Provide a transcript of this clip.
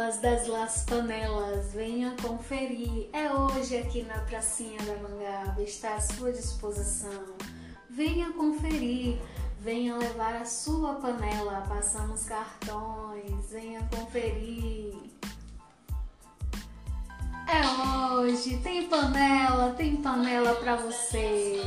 panelas das Las Panelas, venha conferir. É hoje aqui na Pracinha da Mangaba, está à sua disposição. Venha conferir, venha levar a sua panela, passamos cartões, venha conferir. É hoje, tem panela, tem panela para você.